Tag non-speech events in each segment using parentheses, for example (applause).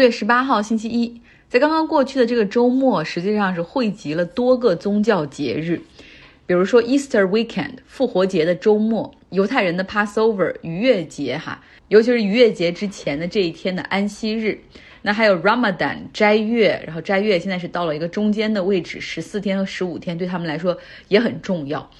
四月十八号星期一，在刚刚过去的这个周末，实际上是汇集了多个宗教节日，比如说 Easter Weekend 复活节的周末，犹太人的 Passover 逾越节哈，尤其是逾越节之前的这一天的安息日。那还有 Ramadan 斋月，然后斋月现在是到了一个中间的位置，十四天和十五天对他们来说也很重要。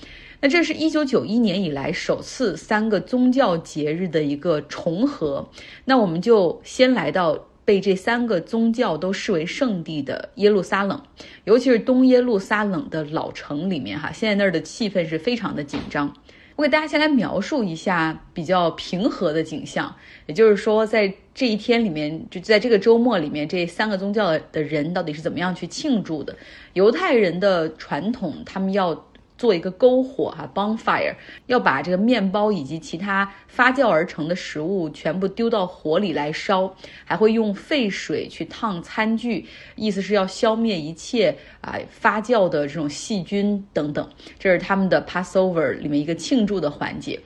那这是一九九一年以来首次三个宗教节日的一个重合。那我们就先来到。被这三个宗教都视为圣地的耶路撒冷，尤其是东耶路撒冷的老城里面，哈，现在那儿的气氛是非常的紧张。我给大家先来描述一下比较平和的景象，也就是说，在这一天里面，就在这个周末里面，这三个宗教的人到底是怎么样去庆祝的？犹太人的传统，他们要。做一个篝火哈，bonfire，要把这个面包以及其他发酵而成的食物全部丢到火里来烧，还会用沸水去烫餐具，意思是要消灭一切啊发酵的这种细菌等等。这是他们的 Passover 里面一个庆祝的环节。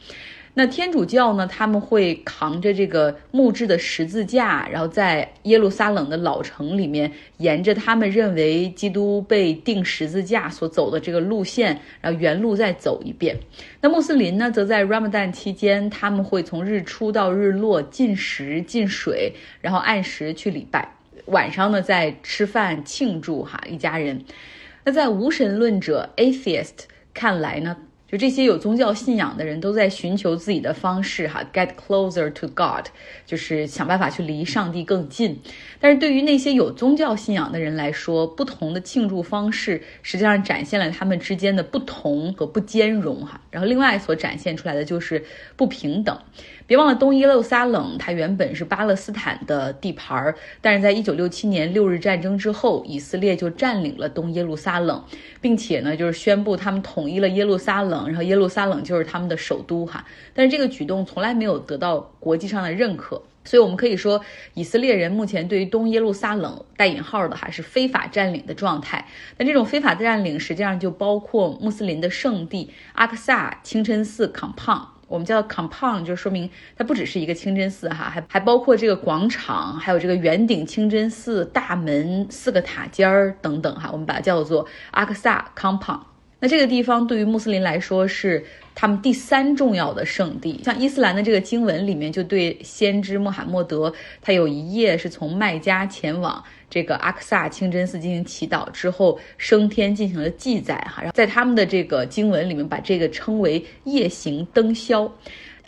那天主教呢？他们会扛着这个木质的十字架，然后在耶路撒冷的老城里面，沿着他们认为基督被钉十字架所走的这个路线，然后原路再走一遍。那穆斯林呢，则在 Ramadan 期间，他们会从日出到日落禁食禁水，然后按时去礼拜，晚上呢再吃饭庆祝哈一家人。那在无神论者 Atheist 看来呢？就这些有宗教信仰的人都在寻求自己的方式，哈，get closer to God，就是想办法去离上帝更近。但是对于那些有宗教信仰的人来说，不同的庆祝方式实际上展现了他们之间的不同和不兼容，哈。然后另外所展现出来的就是不平等。别忘了，东耶路撒冷它原本是巴勒斯坦的地盘儿，但是在一九六七年六日战争之后，以色列就占领了东耶路撒冷，并且呢，就是宣布他们统一了耶路撒冷，然后耶路撒冷就是他们的首都哈。但是这个举动从来没有得到国际上的认可，所以我们可以说，以色列人目前对于东耶路撒冷带引号的哈是非法占领的状态。但这种非法占领实际上就包括穆斯林的圣地阿克萨清真寺 compound，。我们叫 compound，就说明它不只是一个清真寺哈，还还包括这个广场，还有这个圆顶清真寺大门、四个塔尖儿等等哈。我们把它叫做阿克萨 compound。那这个地方对于穆斯林来说是他们第三重要的圣地。像伊斯兰的这个经文里面，就对先知穆罕默德，他有一夜是从麦加前往。这个阿克萨清真寺进行祈祷之后升天进行了记载哈，然后在他们的这个经文里面把这个称为夜行灯宵。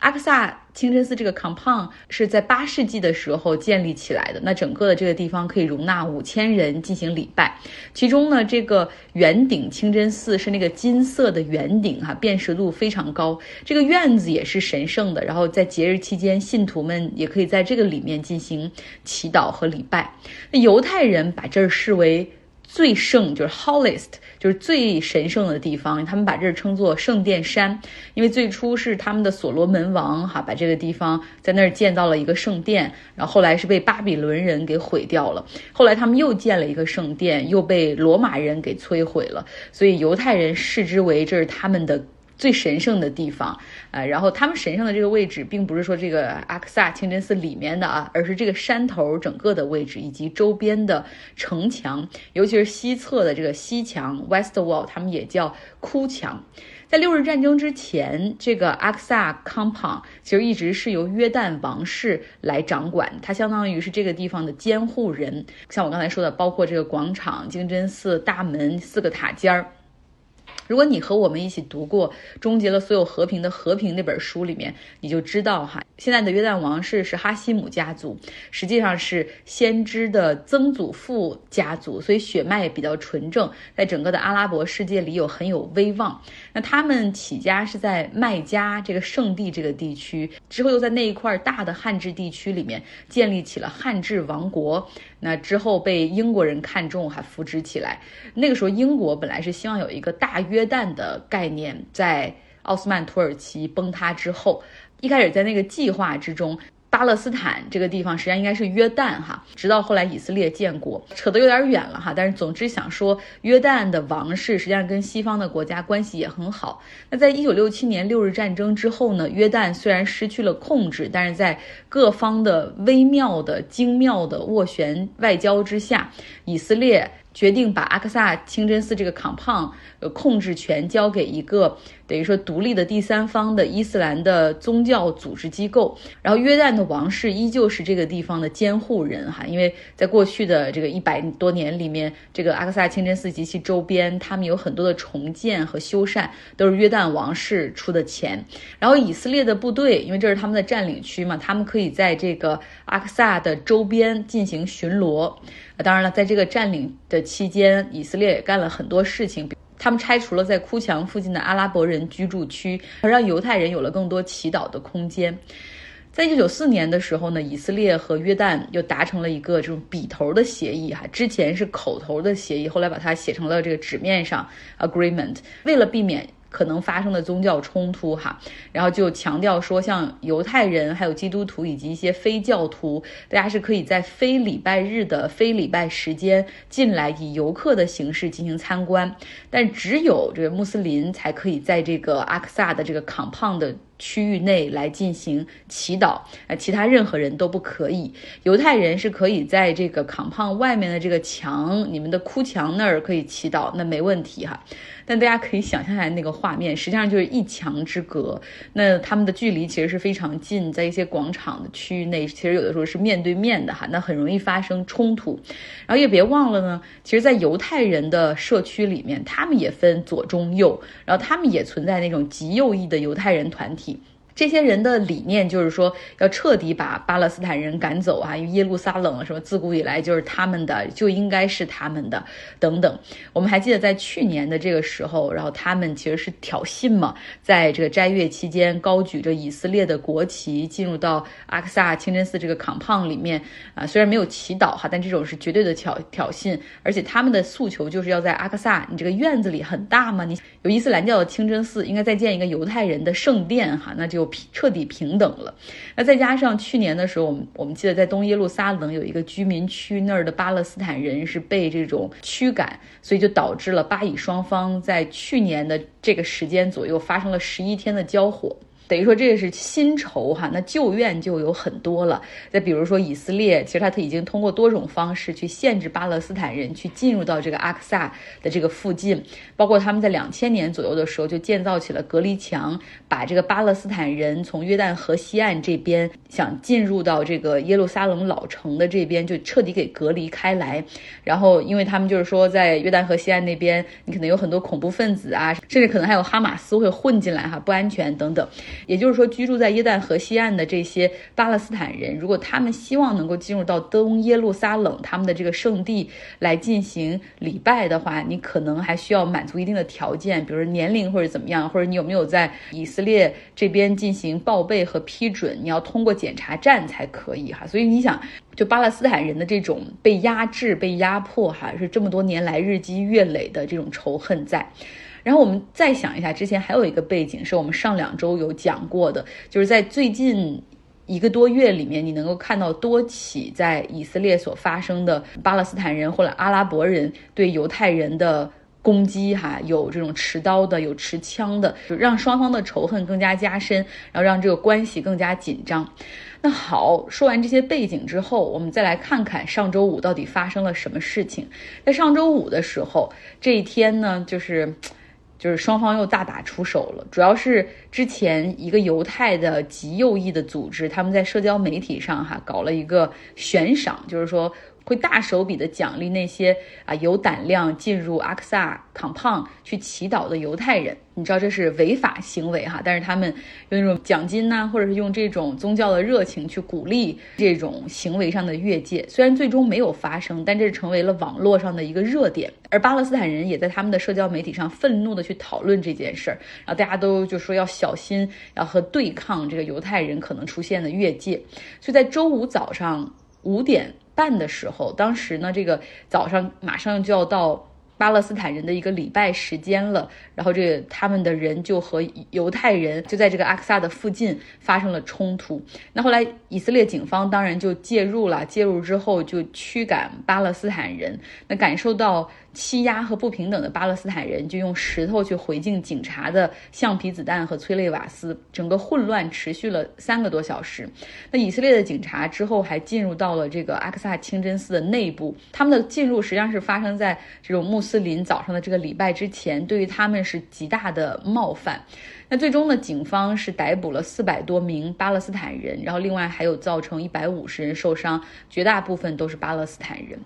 阿克萨清真寺这个 compound 是在八世纪的时候建立起来的，那整个的这个地方可以容纳五千人进行礼拜。其中呢，这个圆顶清真寺是那个金色的圆顶哈，辨识度非常高。这个院子也是神圣的，然后在节日期间，信徒们也可以在这个里面进行祈祷和礼拜。那犹太人把这儿视为。最圣就是 holiest，就是最神圣的地方。他们把这儿称作圣殿山，因为最初是他们的所罗门王哈把这个地方在那儿建造了一个圣殿，然后后来是被巴比伦人给毁掉了。后来他们又建了一个圣殿，又被罗马人给摧毁了。所以犹太人视之为这是他们的。最神圣的地方，呃，然后他们神圣的这个位置，并不是说这个阿克萨清真寺里面的啊，而是这个山头整个的位置以及周边的城墙，尤其是西侧的这个西墙 （West Wall），他们也叫哭墙。在六日战争之前，这个阿克萨 compound 其实一直是由约旦王室来掌管，它相当于是这个地方的监护人。像我刚才说的，包括这个广场、清真寺大门、四个塔尖儿。如果你和我们一起读过《终结了所有和平的和平》那本书里面，你就知道哈，现在的约旦王室是哈希姆家族，实际上是先知的曾祖父家族，所以血脉也比较纯正，在整个的阿拉伯世界里有很有威望。那他们起家是在麦加这个圣地这个地区，之后又在那一块大的汉治地区里面建立起了汉治王国。那之后被英国人看中，还扶植起来。那个时候英国本来是希望有一个大约。约旦的概念在奥斯曼土耳其崩塌之后，一开始在那个计划之中，巴勒斯坦这个地方实际上应该是约旦哈，直到后来以色列建国，扯得有点远了哈。但是总之想说，约旦的王室实际上跟西方的国家关系也很好。那在一九六七年六日战争之后呢，约旦虽然失去了控制，但是在各方的微妙的、精妙的斡旋外交之下，以色列。决定把阿克萨清真寺这个康胖呃控制权交给一个等于说独立的第三方的伊斯兰的宗教组织机构，然后约旦的王室依旧是这个地方的监护人哈，因为在过去的这个一百多年里面，这个阿克萨清真寺及其周边，他们有很多的重建和修缮都是约旦王室出的钱，然后以色列的部队，因为这是他们的占领区嘛，他们可以在这个阿克萨的周边进行巡逻。当然了，在这个占领的期间，以色列也干了很多事情。他们拆除了在哭墙附近的阿拉伯人居住区，让犹太人有了更多祈祷的空间。在一九九四年的时候呢，以色列和约旦又达成了一个这种笔头的协议，哈，之前是口头的协议，后来把它写成了这个纸面上 agreement，为了避免。可能发生的宗教冲突，哈，然后就强调说，像犹太人、还有基督徒以及一些非教徒，大家是可以在非礼拜日的非礼拜时间进来，以游客的形式进行参观，但只有这个穆斯林才可以在这个阿克萨的这个 campong 的。区域内来进行祈祷，呃，其他任何人都不可以。犹太人是可以在这个康胖外面的这个墙，你们的哭墙那儿可以祈祷，那没问题哈。但大家可以想象一下那个画面，实际上就是一墙之隔。那他们的距离其实是非常近，在一些广场的区域内，其实有的时候是面对面的哈，那很容易发生冲突。然后也别忘了呢，其实，在犹太人的社区里面，他们也分左中右，然后他们也存在那种极右翼的犹太人团体。这些人的理念就是说，要彻底把巴勒斯坦人赶走啊！因为耶路撒冷什么自古以来就是他们的，就应该是他们的，等等。我们还记得在去年的这个时候，然后他们其实是挑衅嘛，在这个斋月期间，高举着以色列的国旗进入到阿克萨清真寺这个康胖里面啊，虽然没有祈祷哈，但这种是绝对的挑挑衅。而且他们的诉求就是要在阿克萨，你这个院子里很大嘛，你有伊斯兰教的清真寺，应该再建一个犹太人的圣殿哈，那就。彻底平等了，那再加上去年的时候，我们我们记得在东耶路撒冷有一个居民区那儿的巴勒斯坦人是被这种驱赶，所以就导致了巴以双方在去年的这个时间左右发生了十一天的交火。等于说这个是新仇哈，那旧怨就有很多了。再比如说以色列，其实他已经通过多种方式去限制巴勒斯坦人去进入到这个阿克萨的这个附近，包括他们在两千年左右的时候就建造起了隔离墙，把这个巴勒斯坦人从约旦河西岸这边想进入到这个耶路撒冷老城的这边就彻底给隔离开来。然后因为他们就是说在约旦河西岸那边，你可能有很多恐怖分子啊，甚至可能还有哈马斯会混进来哈，不安全等等。也就是说，居住在约旦河西岸的这些巴勒斯坦人，如果他们希望能够进入到东耶路撒冷他们的这个圣地来进行礼拜的话，你可能还需要满足一定的条件，比如说年龄或者怎么样，或者你有没有在以色列这边进行报备和批准，你要通过检查站才可以哈。所以你想，就巴勒斯坦人的这种被压制、被压迫，哈，是这么多年来日积月累的这种仇恨在。然后我们再想一下，之前还有一个背景是我们上两周有讲过的，就是在最近一个多月里面，你能够看到多起在以色列所发生的巴勒斯坦人或者阿拉伯人对犹太人的攻击，哈，有这种持刀的，有持枪的，就让双方的仇恨更加加深，然后让这个关系更加紧张。那好，说完这些背景之后，我们再来看看上周五到底发生了什么事情。在上周五的时候，这一天呢，就是。就是双方又大打出手了，主要是之前一个犹太的极右翼的组织，他们在社交媒体上哈搞了一个悬赏，就是说。会大手笔的奖励那些啊有胆量进入阿克萨康胖去祈祷的犹太人，你知道这是违法行为哈，但是他们用那种奖金呐，或者是用这种宗教的热情去鼓励这种行为上的越界，虽然最终没有发生，但这是成为了网络上的一个热点，而巴勒斯坦人也在他们的社交媒体上愤怒的去讨论这件事儿，然后大家都就说要小心，要和对抗这个犹太人可能出现的越界，所以在周五早上五点。半的时候，当时呢，这个早上马上就要到巴勒斯坦人的一个礼拜时间了，然后这个他们的人就和犹太人就在这个阿克萨的附近发生了冲突。那后来以色列警方当然就介入了，介入之后就驱赶巴勒斯坦人。那感受到欺压和不平等的巴勒斯坦人就用石头去回敬警察的橡皮子弹和催泪瓦斯，整个混乱持续了三个多小时。那以色列的警察之后还进入到了这个阿克萨清真寺的内部，他们的进入实际上是发生在这种穆斯林早上的这个礼拜之前，对于他们是极大的冒犯。那最终呢，警方是逮捕了四百多名巴勒斯坦人，然后另外还有造成一百五十人受伤，绝大部分都是巴勒斯坦人。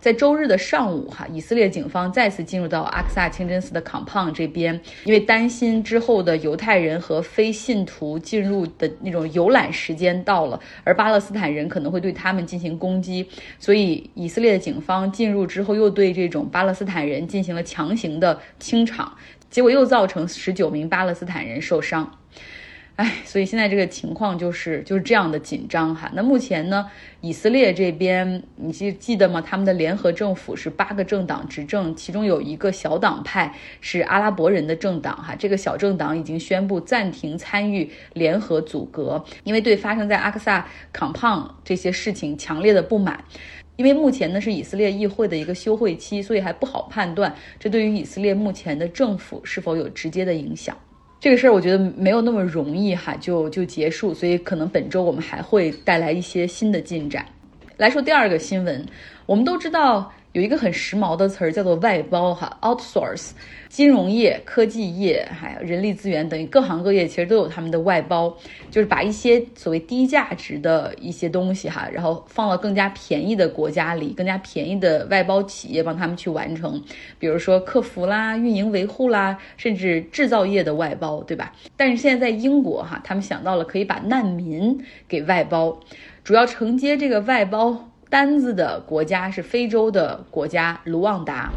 在周日的上午，哈，以色列警方再次进入到阿克萨清真寺的 compound 这边，因为担心之后的犹太人和非信徒进入的那种游览时间到了，而巴勒斯坦人可能会对他们进行攻击，所以以色列的警方进入之后，又对这种巴勒斯坦人进行了强行的清场。结果又造成十九名巴勒斯坦人受伤，哎，所以现在这个情况就是就是这样的紧张哈。那目前呢，以色列这边你记记得吗？他们的联合政府是八个政党执政，其中有一个小党派是阿拉伯人的政党哈。这个小政党已经宣布暂停参与联合组阁，因为对发生在阿克萨康胖这些事情强烈的不满。因为目前呢是以色列议会的一个休会期，所以还不好判断这对于以色列目前的政府是否有直接的影响。这个事儿我觉得没有那么容易哈就就结束，所以可能本周我们还会带来一些新的进展。来说第二个新闻，我们都知道。有一个很时髦的词儿叫做外包哈，outsource，金融业、科技业还有人力资源等于各行各业其实都有他们的外包，就是把一些所谓低价值的一些东西哈，然后放到更加便宜的国家里，更加便宜的外包企业帮他们去完成，比如说客服啦、运营维护啦，甚至制造业的外包，对吧？但是现在在英国哈，他们想到了可以把难民给外包，主要承接这个外包。单子的国家是非洲的国家卢旺达。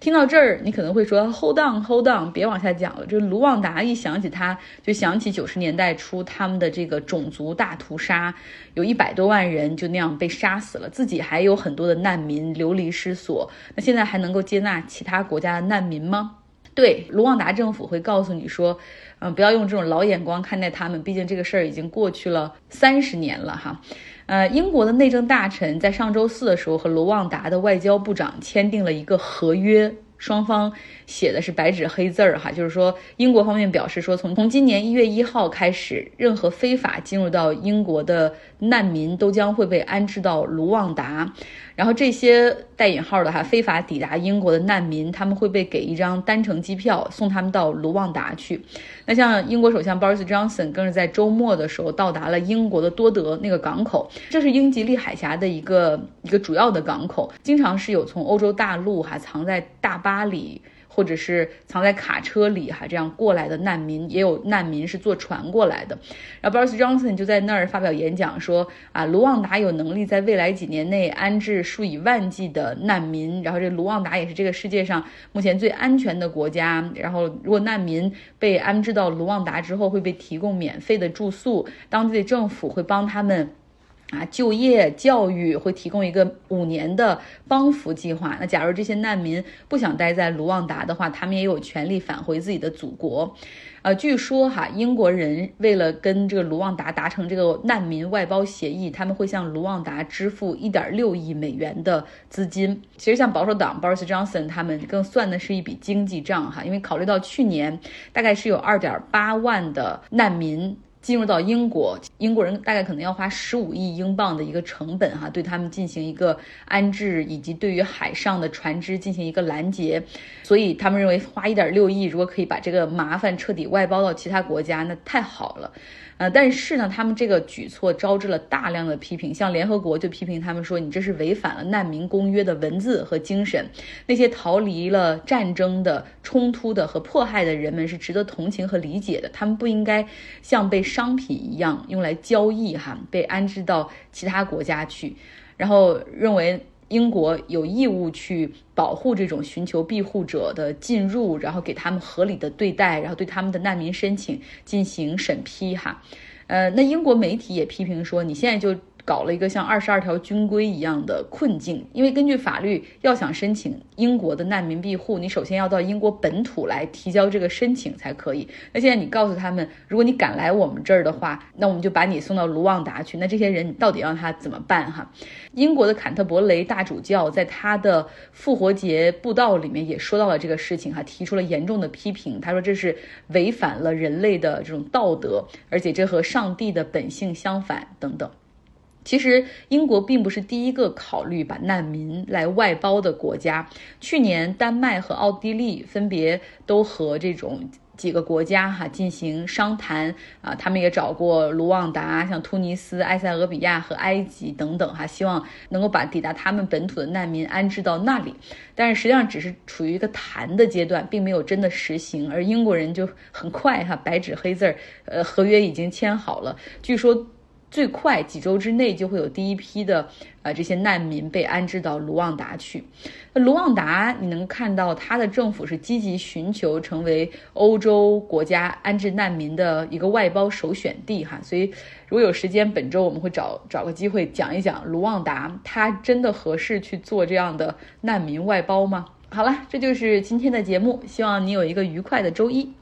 听到这儿，你可能会说：“Hold on，Hold on，别往下讲了。”这卢旺达一想起他，就想起九十年代初他们的这个种族大屠杀，有一百多万人就那样被杀死了，自己还有很多的难民流离失所。那现在还能够接纳其他国家的难民吗？对，卢旺达政府会告诉你说：“嗯，不要用这种老眼光看待他们，毕竟这个事儿已经过去了三十年了，哈。”呃，英国的内政大臣在上周四的时候和卢旺达的外交部长签订了一个合约，双方写的是白纸黑字儿哈，就是说英国方面表示说，从从今年一月一号开始，任何非法进入到英国的难民都将会被安置到卢旺达。然后这些带引号的哈非法抵达英国的难民，他们会被给一张单程机票送他们到卢旺达去。那像英国首相 Boris Johnson 更是在周末的时候到达了英国的多德那个港口，这是英吉利海峡的一个一个主要的港口，经常是有从欧洲大陆哈藏在大巴里。或者是藏在卡车里哈，这样过来的难民也有难民是坐船过来的。然后 Boris Johnson 就在那儿发表演讲说啊，卢旺达有能力在未来几年内安置数以万计的难民。然后这卢旺达也是这个世界上目前最安全的国家。然后如果难民被安置到卢旺达之后，会被提供免费的住宿，当地的政府会帮他们。啊，就业、教育会提供一个五年的帮扶计划。那假如这些难民不想待在卢旺达的话，他们也有权利返回自己的祖国。呃，据说哈，英国人为了跟这个卢旺达达成这个难民外包协议，他们会向卢旺达支付一点六亿美元的资金。其实像保守党 Boris Johnson 他们更算的是一笔经济账哈，因为考虑到去年大概是有二点八万的难民。进入到英国，英国人大概可能要花十五亿英镑的一个成本哈，对他们进行一个安置，以及对于海上的船只进行一个拦截，所以他们认为花一点六亿，如果可以把这个麻烦彻底外包到其他国家，那太好了。呃，但是呢，他们这个举措招致了大量的批评，像联合国就批评他们说，你这是违反了难民公约的文字和精神。那些逃离了战争的冲突的和迫害的人们是值得同情和理解的，他们不应该像被 (laughs) 商品一样用来交易哈，被安置到其他国家去，然后认为。英国有义务去保护这种寻求庇护者的进入，然后给他们合理的对待，然后对他们的难民申请进行审批。哈，呃，那英国媒体也批评说，你现在就搞了一个像二十二条军规一样的困境，因为根据法律，要想申请英国的难民庇护，你首先要到英国本土来提交这个申请才可以。那现在你告诉他们，如果你敢来我们这儿的话，那我们就把你送到卢旺达去。那这些人你到底让他怎么办？哈，英国的坎特伯雷大主教在他的复活节布道里面也说到了这个事情，哈，提出了严重的批评。他说这是违反了人类的这种道德，而且这和上帝的本性相反，等等。其实，英国并不是第一个考虑把难民来外包的国家。去年，丹麦和奥地利分别都和这种几个国家哈进行商谈啊，他们也找过卢旺达、像突尼斯、埃塞俄比亚和埃及等等哈，希望能够把抵达他们本土的难民安置到那里。但是实际上只是处于一个谈的阶段，并没有真的实行。而英国人就很快哈，白纸黑字儿，呃，合约已经签好了，据说。最快几周之内就会有第一批的呃这些难民被安置到卢旺达去。卢旺达你能看到他的政府是积极寻求成为欧洲国家安置难民的一个外包首选地哈。所以如果有时间，本周我们会找找个机会讲一讲卢旺达，它真的合适去做这样的难民外包吗？好了，这就是今天的节目，希望你有一个愉快的周一。